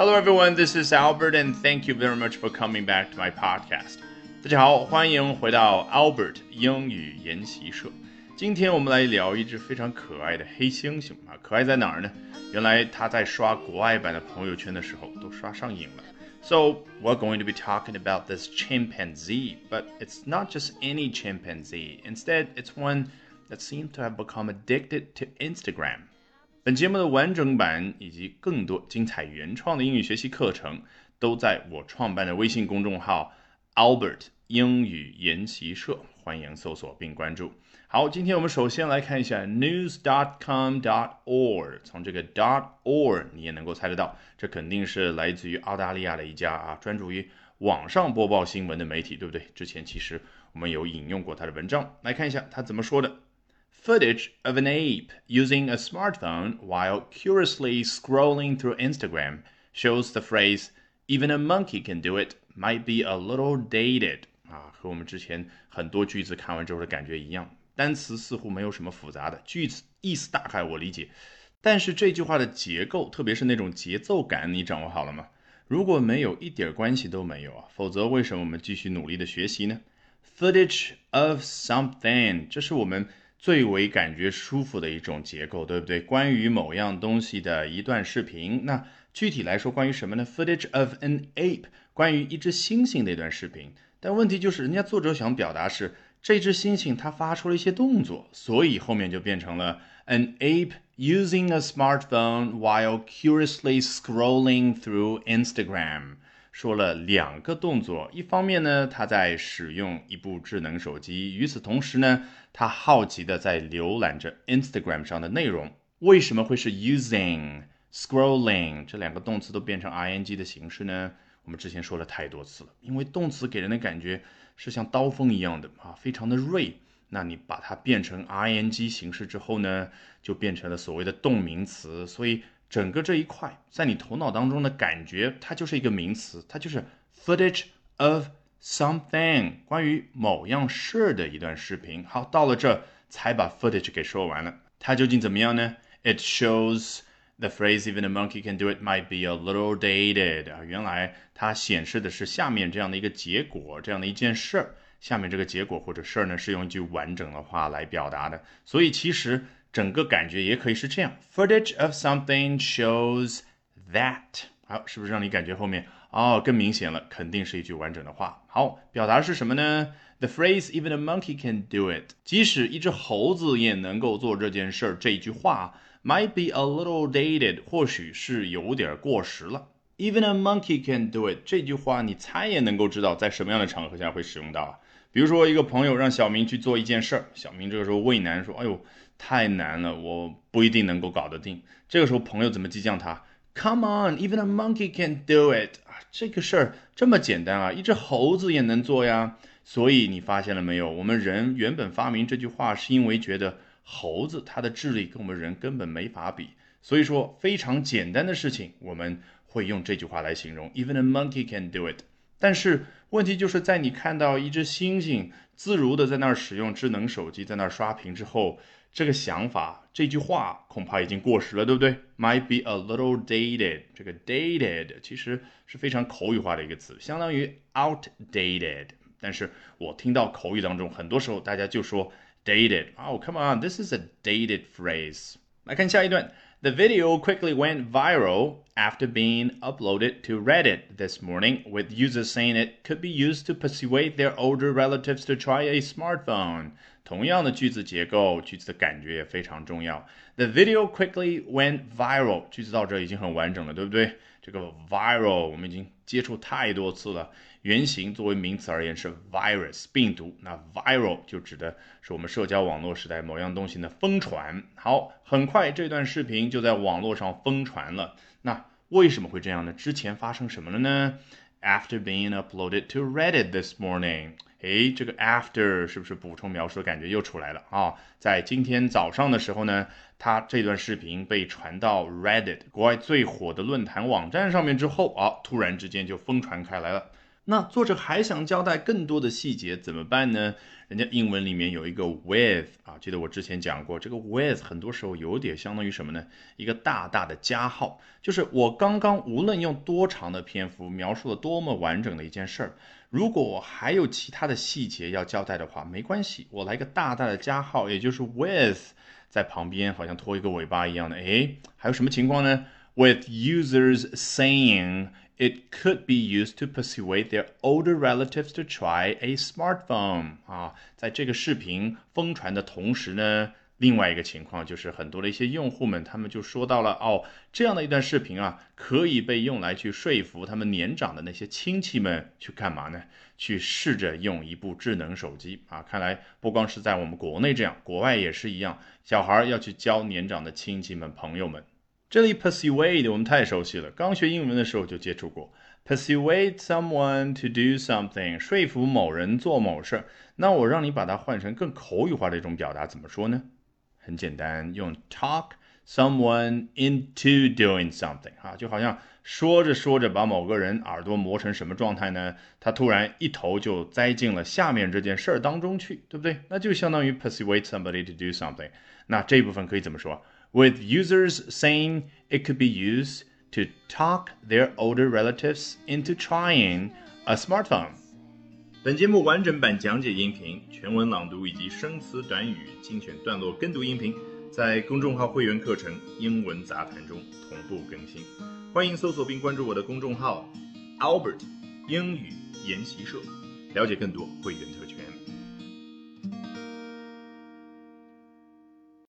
Hello, everyone. This is Albert, and thank you very much for coming back to my podcast. 大家好，欢迎回到 Albert 英语研习社。今天我们来聊一只非常可爱的黑猩猩啊，可爱在哪儿呢？原来它在刷国外版的朋友圈的时候都刷上瘾了。So we're going to be talking about this chimpanzee, but it's not just any chimpanzee. Instead, it's one that seems to have become addicted to Instagram. 本节目的完整版以及更多精彩原创的英语学习课程，都在我创办的微信公众号 Albert 英语研习社，欢迎搜索并关注。好，今天我们首先来看一下 news.com.org。从这个 .org，你也能够猜得到，这肯定是来自于澳大利亚的一家啊，专注于网上播报新闻的媒体，对不对？之前其实我们有引用过他的文章，来看一下他怎么说的。footage of an ape using a smartphone while curiously scrolling through Instagram shows the phrase, even a monkey can do it, might be a little dated. 啊，和我们之前很多句子看完之后的感觉一样，单词似乎没有什么复杂的，句子意思大概我理解，但是这句话的结构，特别是那种节奏感，你掌握好了吗？如果没有一点关系都没有啊，否则为什么我们继续努力的学习呢？Footage of something，这是我们。 最为感觉舒服的一种结构，对不对？关于某样东西的一段视频，那具体来说，关于什么呢？Footage of an ape，关于一只猩猩的一段视频。但问题就是，人家作者想表达是这只猩猩它发出了一些动作，所以后面就变成了 an ape using a smartphone while curiously scrolling through Instagram。说了两个动作，一方面呢，他在使用一部智能手机，与此同时呢，他好奇的在浏览着 Instagram 上的内容。为什么会是 using、scrolling 这两个动词都变成 ing 的形式呢？我们之前说了太多次了，因为动词给人的感觉是像刀锋一样的啊，非常的锐。那你把它变成 ing 形式之后呢，就变成了所谓的动名词，所以。整个这一块在你头脑当中的感觉，它就是一个名词，它就是 footage of something，关于某样事的一段视频。好，到了这才把 footage 给说完了。它究竟怎么样呢？It shows the phrase "even a monkey can do it" might be a little dated 啊，原来它显示的是下面这样的一个结果，这样的一件事儿。下面这个结果或者事儿呢，是用一句完整的话来表达的，所以其实。整个感觉也可以是这样：Footage of something shows that。好，是不是让你感觉后面哦更明显了？肯定是一句完整的话。好，表达是什么呢？The phrase "even a monkey can do it"，即使一只猴子也能够做这件事儿。这一句话 might be a little dated，或许是有点过时了。Even a monkey can do it，这句话你猜也能够知道在什么样的场合下会使用到啊？比如说，一个朋友让小明去做一件事儿，小明这个时候畏难说：“哎呦。”太难了，我不一定能够搞得定。这个时候，朋友怎么激将他？Come on, even a monkey can do it 啊！这个事儿这么简单啊，一只猴子也能做呀。所以你发现了没有？我们人原本发明这句话，是因为觉得猴子它的智力跟我们人根本没法比。所以说，非常简单的事情，我们会用这句话来形容。Even a monkey can do it。但是问题就是在你看到一只猩猩自如的在那儿使用智能手机，在那儿刷屏之后。这个想法，这句话恐怕已经过时了，对不对？Might be a little dated。这个 dated 其实是非常口语化的一个词，相当于 outdated。但是我听到口语当中，很多时候大家就说 dated。Oh, come on, this is a dated phrase。来看下一段。The video quickly went viral after being uploaded to Reddit this morning, with users saying it could be used to persuade their older relatives to try a smartphone. 同样的句子结构，句子的感觉也非常重要。The video quickly went viral，句子到这已经很完整了，对不对？这个 viral 我们已经接触太多次了。 原型作为名词而言是 virus 病毒，那 viral 就指的是我们社交网络时代某样东西的疯传。好，很快这段视频就在网络上疯传了。那为什么会这样呢？之前发生什么了呢？After being uploaded to Reddit this morning，诶，这个 after 是不是补充描述的感觉又出来了啊？在今天早上的时候呢，它这段视频被传到 Reddit 国外最火的论坛网站上面之后啊，突然之间就疯传开来了。那作者还想交代更多的细节，怎么办呢？人家英文里面有一个 with 啊，记得我之前讲过，这个 with 很多时候有点相当于什么呢？一个大大的加号，就是我刚刚无论用多长的篇幅描述了多么完整的一件事儿，如果我还有其他的细节要交代的话，没关系，我来个大大的加号，也就是 with 在旁边，好像拖一个尾巴一样的。诶，还有什么情况呢？With users saying It could be used to persuade their older relatives to try a smartphone 啊，在这个视频疯传的同时呢，另外一个情况就是很多的一些用户们，他们就说到了哦，这样的一段视频啊，可以被用来去说服他们年长的那些亲戚们去干嘛呢？去试着用一部智能手机啊！看来不光是在我们国内这样，国外也是一样，小孩要去教年长的亲戚们、朋友们。这里 persuade 我们太熟悉了，刚学英文的时候就接触过。persuade someone to do something，说服某人做某事儿。那我让你把它换成更口语化的一种表达，怎么说呢？很简单，用 talk someone into doing something 啊，就好像说着说着把某个人耳朵磨成什么状态呢？他突然一头就栽进了下面这件事儿当中去，对不对？那就相当于 persuade somebody to do something。那这部分可以怎么说？with users saying it could be used to talk their older relatives into trying a smartphone. 本节目完整版讲解音频、全文朗读以及生词短语精选段落跟读音频，在公众号会员课程《英文杂谈》中同步更新。欢迎搜索并关注我的公众号 Albert 英语研习社，了解更多会员特权。